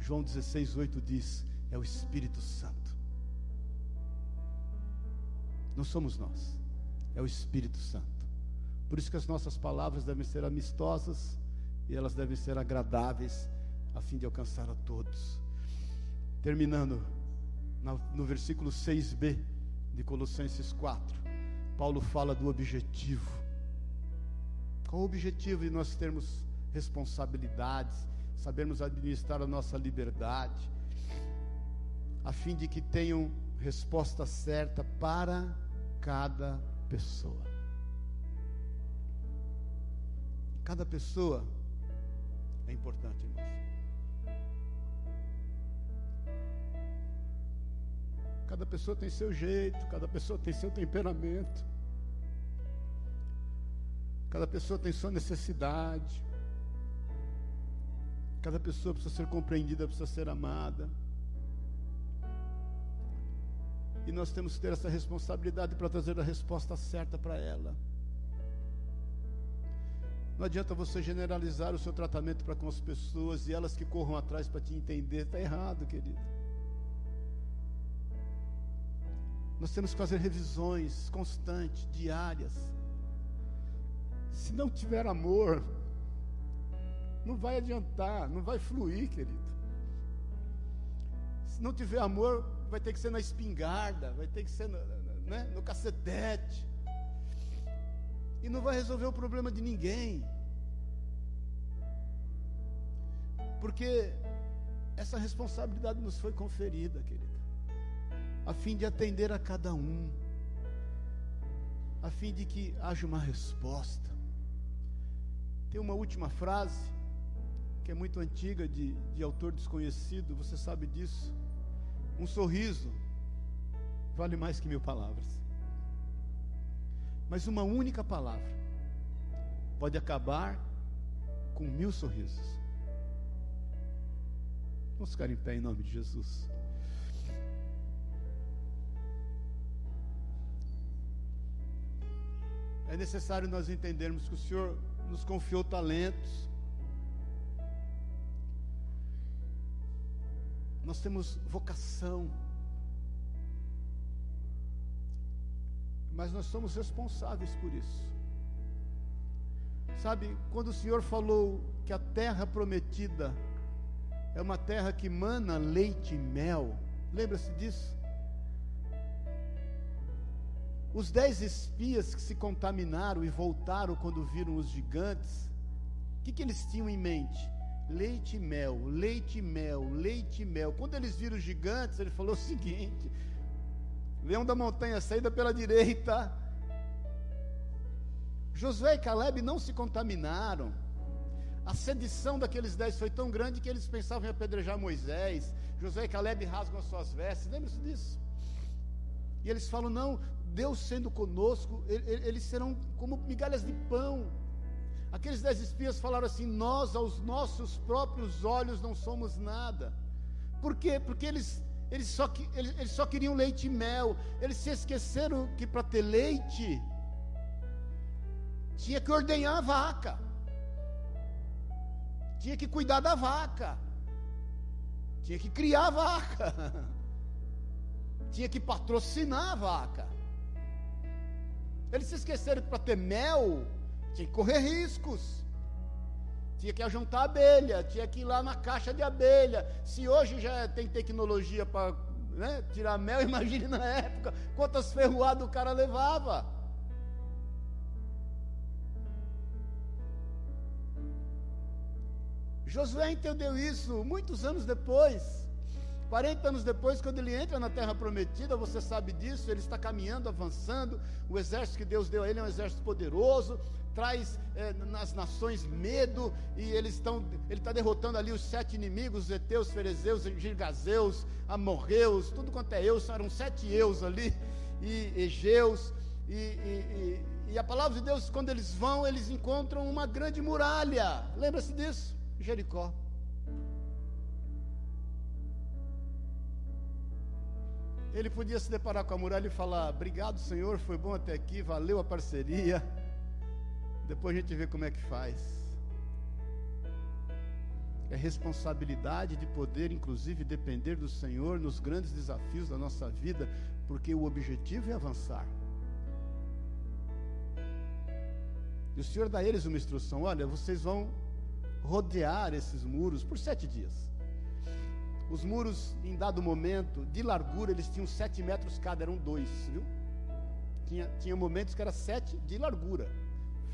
João 16, 8 diz: é o Espírito Santo. Não somos nós, é o Espírito Santo. Por isso que as nossas palavras devem ser amistosas e elas devem ser agradáveis, a fim de alcançar a todos. Terminando no versículo 6b de Colossenses 4, Paulo fala do objetivo. Qual o objetivo de nós termos responsabilidades, sabermos administrar a nossa liberdade, a fim de que tenham resposta certa para cada pessoa. Cada pessoa é importante, irmãos. Cada pessoa tem seu jeito, cada pessoa tem seu temperamento. Cada pessoa tem sua necessidade. Cada pessoa precisa ser compreendida, precisa ser amada. E nós temos que ter essa responsabilidade para trazer a resposta certa para ela. Não adianta você generalizar o seu tratamento para com as pessoas e elas que corram atrás para te entender. Está errado, querido. Nós temos que fazer revisões constantes, diárias se não tiver amor, não vai adiantar, não vai fluir, querido. Se não tiver amor, vai ter que ser na espingarda, vai ter que ser no, né, no cacetete. E não vai resolver o problema de ninguém. Porque essa responsabilidade nos foi conferida, querido, a fim de atender a cada um, a fim de que haja uma resposta. Tem uma última frase, que é muito antiga, de, de autor desconhecido, você sabe disso. Um sorriso vale mais que mil palavras. Mas uma única palavra pode acabar com mil sorrisos. Vamos ficar em pé em nome de Jesus. É necessário nós entendermos que o Senhor nos confiou talentos. Nós temos vocação. Mas nós somos responsáveis por isso. Sabe, quando o Senhor falou que a terra prometida é uma terra que mana leite e mel, lembra-se disso? Os dez espias que se contaminaram e voltaram quando viram os gigantes, o que, que eles tinham em mente? Leite e mel, leite e mel, leite e mel. Quando eles viram os gigantes, ele falou o seguinte: leão da montanha, saída pela direita. Josué e Caleb não se contaminaram. A sedição daqueles dez foi tão grande que eles pensavam em apedrejar Moisés. Josué e Caleb rasgam as suas vestes. Lembra-se disso? E eles falam: não, Deus sendo conosco, eles serão como migalhas de pão. Aqueles dez espias falaram assim: Nós, aos nossos próprios olhos, não somos nada. Por quê? Porque eles, eles, só, eles, eles só queriam leite e mel. Eles se esqueceram que para ter leite, tinha que ordenhar a vaca, tinha que cuidar da vaca, tinha que criar a vaca, tinha que patrocinar a vaca. Eles se esqueceram que para ter mel tinha que correr riscos. Tinha que ajuntar abelha, tinha que ir lá na caixa de abelha. Se hoje já tem tecnologia para né, tirar mel, imagine na época quantas ferroadas o cara levava. Josué entendeu isso muitos anos depois. 40 anos depois, quando ele entra na terra prometida, você sabe disso, ele está caminhando, avançando. O exército que Deus deu a ele é um exército poderoso, traz é, nas nações medo, e eles estão, ele está derrotando ali os sete inimigos: os Eteus, Ferezeus, Girgazeus, Amorreus, tudo quanto é eus, eram sete eus ali, e Egeus. E, e, e, e a palavra de Deus, quando eles vão, eles encontram uma grande muralha. Lembra-se disso? Jericó. Ele podia se deparar com a muralha e falar: Obrigado, Senhor, foi bom até aqui, valeu a parceria. Depois a gente vê como é que faz. É responsabilidade de poder, inclusive, depender do Senhor nos grandes desafios da nossa vida, porque o objetivo é avançar. E o Senhor dá a eles uma instrução: olha, vocês vão rodear esses muros por sete dias. Os muros, em dado momento, de largura, eles tinham sete metros cada, eram dois, viu? Tinha, tinha momentos que era sete de largura,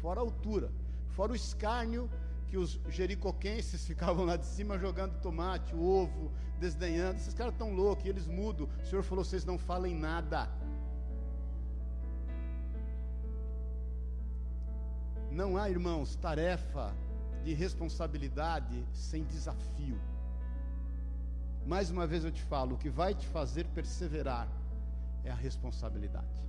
fora a altura, fora o escárnio que os jericoquenses ficavam lá de cima jogando tomate, ovo, desdenhando. Esses caras estão loucos, eles mudam. O Senhor falou: vocês não falem nada. Não há, irmãos, tarefa de responsabilidade sem desafio. Mais uma vez eu te falo: o que vai te fazer perseverar é a responsabilidade.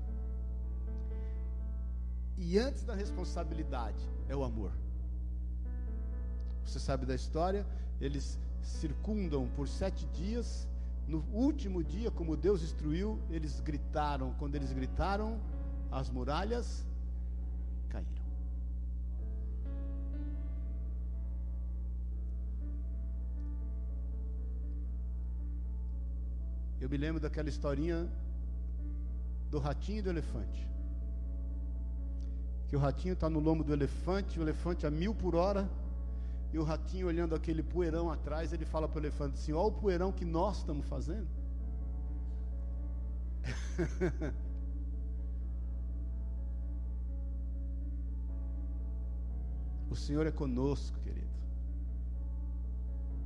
E antes da responsabilidade é o amor. Você sabe da história? Eles circundam por sete dias. No último dia, como Deus instruiu, eles gritaram. Quando eles gritaram, as muralhas Eu me lembro daquela historinha do ratinho e do elefante. Que o ratinho está no lombo do elefante, o elefante a mil por hora, e o ratinho olhando aquele poeirão atrás, ele fala para o elefante assim: Olha o poeirão que nós estamos fazendo. o Senhor é conosco, querido.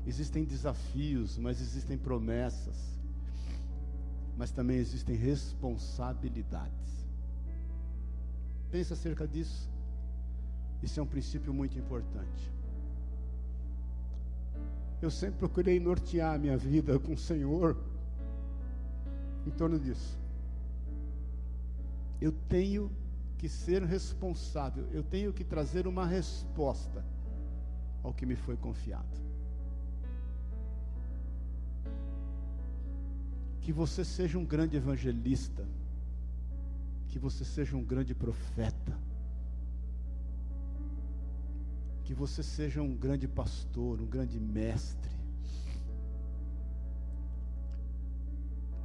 Existem desafios, mas existem promessas mas também existem responsabilidades. Pensa acerca disso. Isso é um princípio muito importante. Eu sempre procurei nortear a minha vida com o Senhor em torno disso. eu tenho que ser responsável, eu tenho que trazer uma resposta ao que me foi confiado. Que você seja um grande evangelista, que você seja um grande profeta, que você seja um grande pastor, um grande mestre,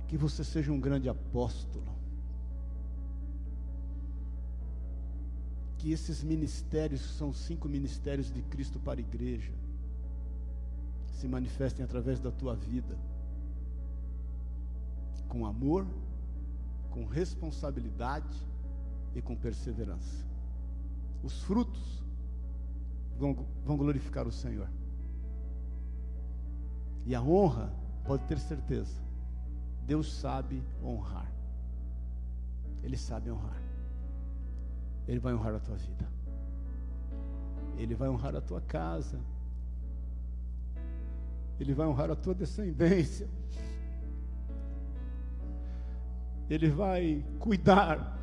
que você seja um grande apóstolo, que esses ministérios, que são cinco ministérios de Cristo para a igreja, se manifestem através da tua vida, com amor, com responsabilidade e com perseverança. Os frutos vão, glorificar o Senhor. E a honra, pode ter certeza, Deus sabe honrar. Ele sabe honrar. Ele vai honrar a tua vida. Ele vai honrar a tua casa. Ele vai honrar a tua descendência. Ele vai cuidar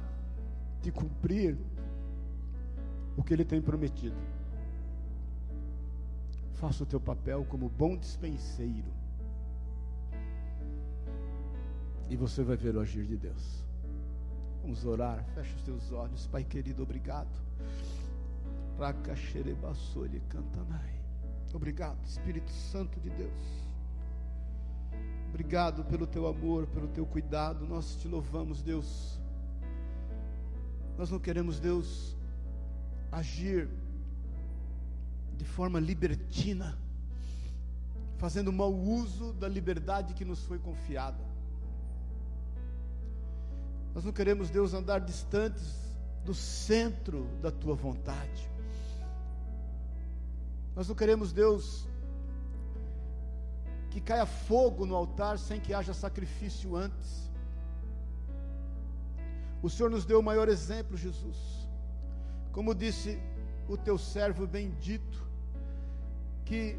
de cumprir o que ele tem prometido. Faça o teu papel como bom dispenseiro. E você vai ver o agir de Deus. Vamos orar. Fecha os teus olhos. Pai querido, obrigado. Obrigado, Espírito Santo de Deus. Obrigado pelo teu amor, pelo teu cuidado. Nós te louvamos, Deus. Nós não queremos, Deus, agir de forma libertina, fazendo mau uso da liberdade que nos foi confiada. Nós não queremos, Deus, andar distantes do centro da tua vontade. Nós não queremos, Deus, que caia fogo no altar sem que haja sacrifício antes. O Senhor nos deu o maior exemplo, Jesus. Como disse o teu servo bendito, que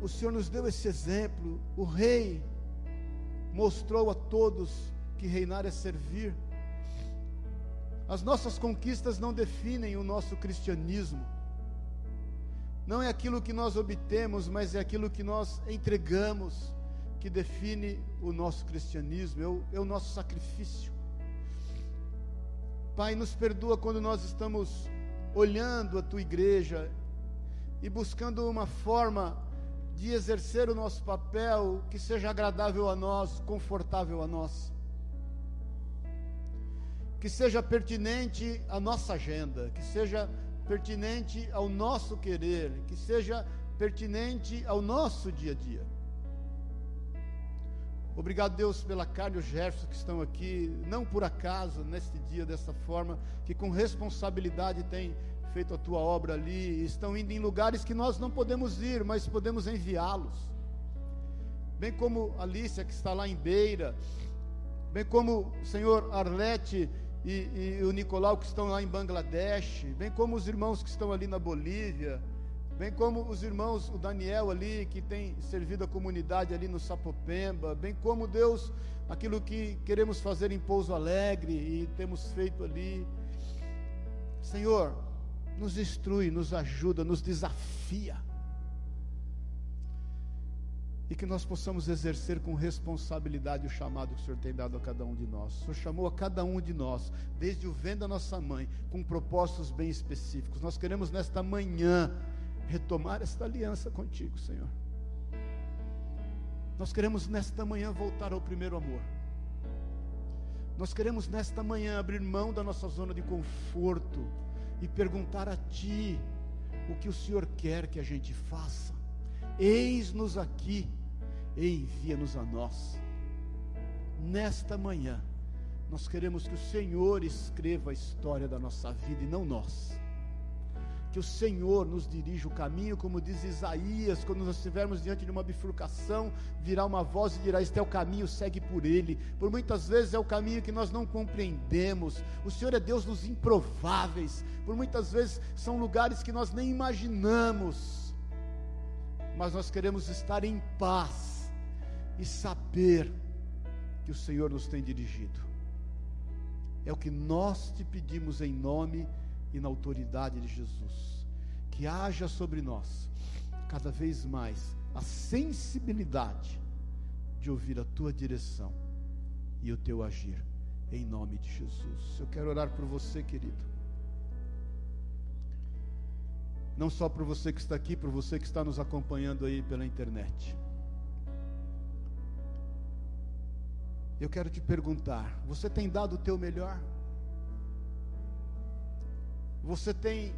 o Senhor nos deu esse exemplo. O rei mostrou a todos que reinar é servir. As nossas conquistas não definem o nosso cristianismo. Não é aquilo que nós obtemos, mas é aquilo que nós entregamos que define o nosso cristianismo, é o, é o nosso sacrifício. Pai, nos perdoa quando nós estamos olhando a tua igreja e buscando uma forma de exercer o nosso papel que seja agradável a nós, confortável a nós que seja pertinente à nossa agenda, que seja pertinente ao nosso querer, que seja pertinente ao nosso dia a dia. Obrigado, Deus, pela carne e o Gerson que estão aqui, não por acaso, neste dia, dessa forma, que com responsabilidade têm feito a tua obra ali, estão indo em lugares que nós não podemos ir, mas podemos enviá-los. Bem como Alicia, que está lá em Beira, bem como o Senhor Arlete e, e o Nicolau que estão lá em Bangladesh, bem como os irmãos que estão ali na Bolívia, bem como os irmãos, o Daniel ali, que tem servido a comunidade ali no Sapopemba, bem como Deus, aquilo que queremos fazer em Pouso Alegre e temos feito ali. Senhor, nos instrui, nos ajuda, nos desafia e que nós possamos exercer com responsabilidade o chamado que o Senhor tem dado a cada um de nós. O Senhor chamou a cada um de nós, desde o vento da nossa mãe, com propósitos bem específicos. Nós queremos nesta manhã retomar esta aliança contigo, Senhor. Nós queremos nesta manhã voltar ao primeiro amor. Nós queremos nesta manhã abrir mão da nossa zona de conforto e perguntar a Ti o que o Senhor quer que a gente faça. Eis-nos aqui envia-nos a nós. Nesta manhã, nós queremos que o Senhor escreva a história da nossa vida e não nós. Que o Senhor nos dirija o caminho, como diz Isaías, quando nós estivermos diante de uma bifurcação, virá uma voz e dirá: Este é o caminho, segue por ele. Por muitas vezes é o caminho que nós não compreendemos. O Senhor é Deus dos improváveis. Por muitas vezes são lugares que nós nem imaginamos mas nós queremos estar em paz e saber que o Senhor nos tem dirigido. É o que nós te pedimos em nome e na autoridade de Jesus. Que haja sobre nós cada vez mais a sensibilidade de ouvir a tua direção e o teu agir, em nome de Jesus. Eu quero orar por você, querido. Não só por você que está aqui, por você que está nos acompanhando aí pela internet. Eu quero te perguntar: você tem dado o teu melhor? Você tem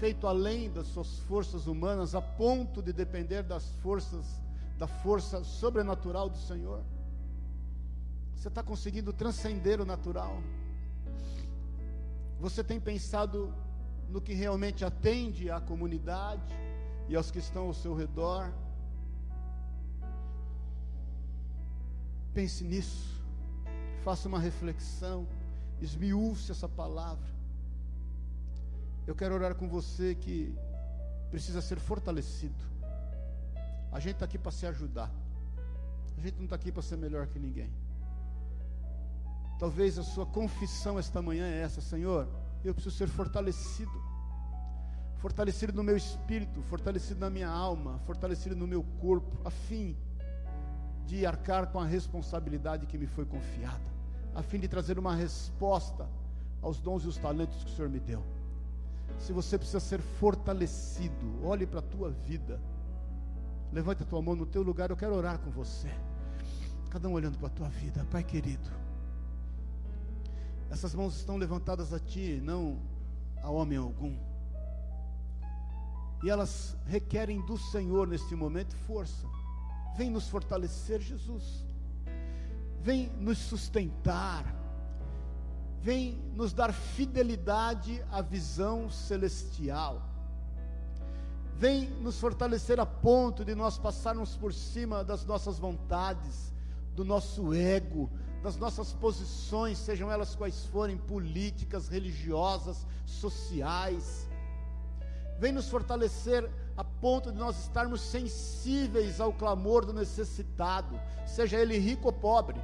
feito além das suas forças humanas a ponto de depender das forças, da força sobrenatural do Senhor? Você está conseguindo transcender o natural? Você tem pensado no que realmente atende à comunidade e aos que estão ao seu redor? Pense nisso, faça uma reflexão, esmiúce essa palavra. Eu quero orar com você que precisa ser fortalecido. A gente está aqui para se ajudar. A gente não está aqui para ser melhor que ninguém. Talvez a sua confissão esta manhã é essa, Senhor, eu preciso ser fortalecido. Fortalecido no meu espírito, fortalecido na minha alma, fortalecido no meu corpo, a fim de arcar com a responsabilidade que me foi confiada, a fim de trazer uma resposta aos dons e os talentos que o Senhor me deu se você precisa ser fortalecido, olhe para a tua vida. Levante a tua mão no teu lugar, eu quero orar com você. Cada um olhando para a tua vida, Pai querido. Essas mãos estão levantadas a ti, não a homem algum. E elas requerem do Senhor neste momento força. Vem nos fortalecer, Jesus. Vem nos sustentar vem nos dar fidelidade à visão celestial. Vem nos fortalecer a ponto de nós passarmos por cima das nossas vontades, do nosso ego, das nossas posições, sejam elas quais forem, políticas, religiosas, sociais. Vem nos fortalecer a ponto de nós estarmos sensíveis ao clamor do necessitado, seja ele rico ou pobre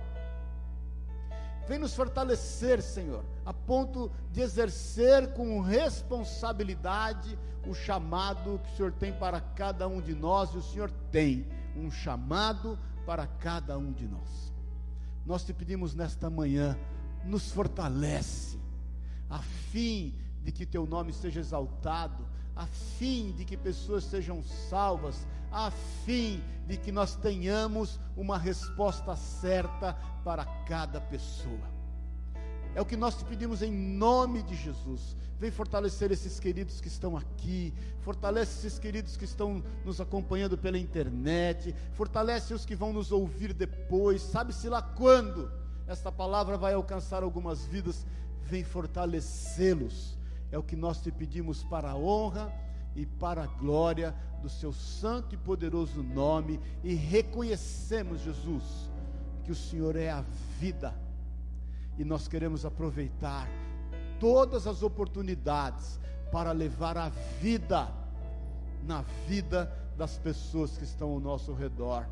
Vem nos fortalecer, Senhor, a ponto de exercer com responsabilidade o chamado que o Senhor tem para cada um de nós, e o Senhor tem um chamado para cada um de nós. Nós te pedimos nesta manhã, nos fortalece, a fim de que teu nome seja exaltado, a fim de que pessoas sejam salvas, a fim de que nós tenhamos uma resposta certa para cada pessoa. É o que nós te pedimos em nome de Jesus. Vem fortalecer esses queridos que estão aqui, fortalece esses queridos que estão nos acompanhando pela internet, fortalece os que vão nos ouvir depois, sabe-se lá quando esta palavra vai alcançar algumas vidas, vem fortalecê-los. É o que nós te pedimos para a honra e para a glória do seu santo e poderoso nome e reconhecemos, Jesus, que o Senhor é a vida e nós queremos aproveitar todas as oportunidades para levar a vida na vida das pessoas que estão ao nosso redor.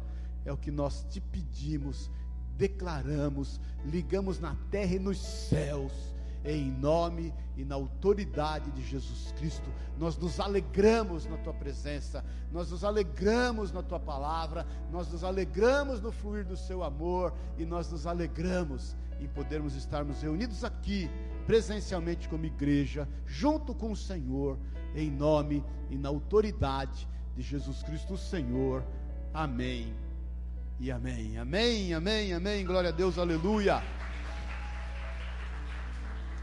É o que nós te pedimos, declaramos, ligamos na terra e nos céus em nome e na autoridade de Jesus Cristo. Nós nos alegramos na tua presença, nós nos alegramos na tua palavra, nós nos alegramos no fluir do seu amor e nós nos alegramos em podermos estarmos reunidos aqui presencialmente como igreja, junto com o Senhor, em nome e na autoridade de Jesus Cristo, o Senhor. Amém. E amém. Amém, amém, amém. Glória a Deus, aleluia.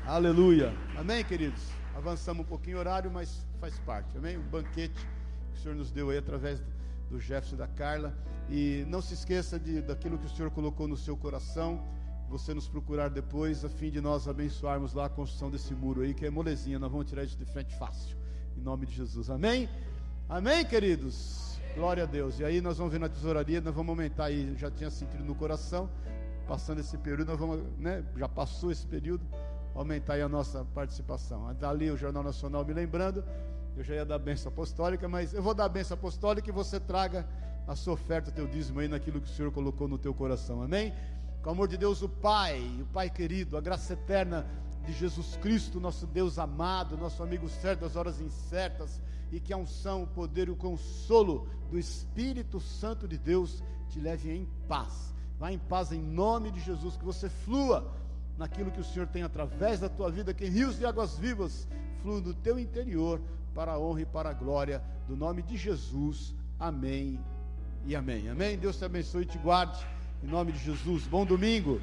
Aleluia. Amém, queridos? Avançamos um pouquinho o horário, mas faz parte. Amém? Um banquete que o Senhor nos deu aí através do Jefferson e da Carla. E não se esqueça de, daquilo que o Senhor colocou no seu coração. Você nos procurar depois, a fim de nós abençoarmos lá a construção desse muro aí, que é molezinha. Nós vamos tirar isso de frente fácil. Em nome de Jesus. Amém? Amém, queridos? Glória a Deus. E aí nós vamos ver na tesouraria, nós vamos aumentar aí. Já tinha sentido no coração. Passando esse período, nós vamos, né? Já passou esse período aumentar aí a nossa participação. Dali o Jornal Nacional me lembrando, eu já ia dar a benção apostólica, mas eu vou dar a benção apostólica e você traga a sua oferta, teu dízimo aí naquilo que o Senhor colocou no teu coração. Amém? Com o amor de Deus, o Pai, o Pai querido, a graça eterna de Jesus Cristo, nosso Deus amado, nosso amigo certo das horas incertas, e que a unção, o poder e o consolo do Espírito Santo de Deus te leve em paz. Vá em paz em nome de Jesus, que você flua naquilo que o Senhor tem através da tua vida, que rios de águas vivas fluam do teu interior para a honra e para a glória do nome de Jesus. Amém e amém. Amém. Deus te abençoe e te guarde. Em nome de Jesus. Bom domingo.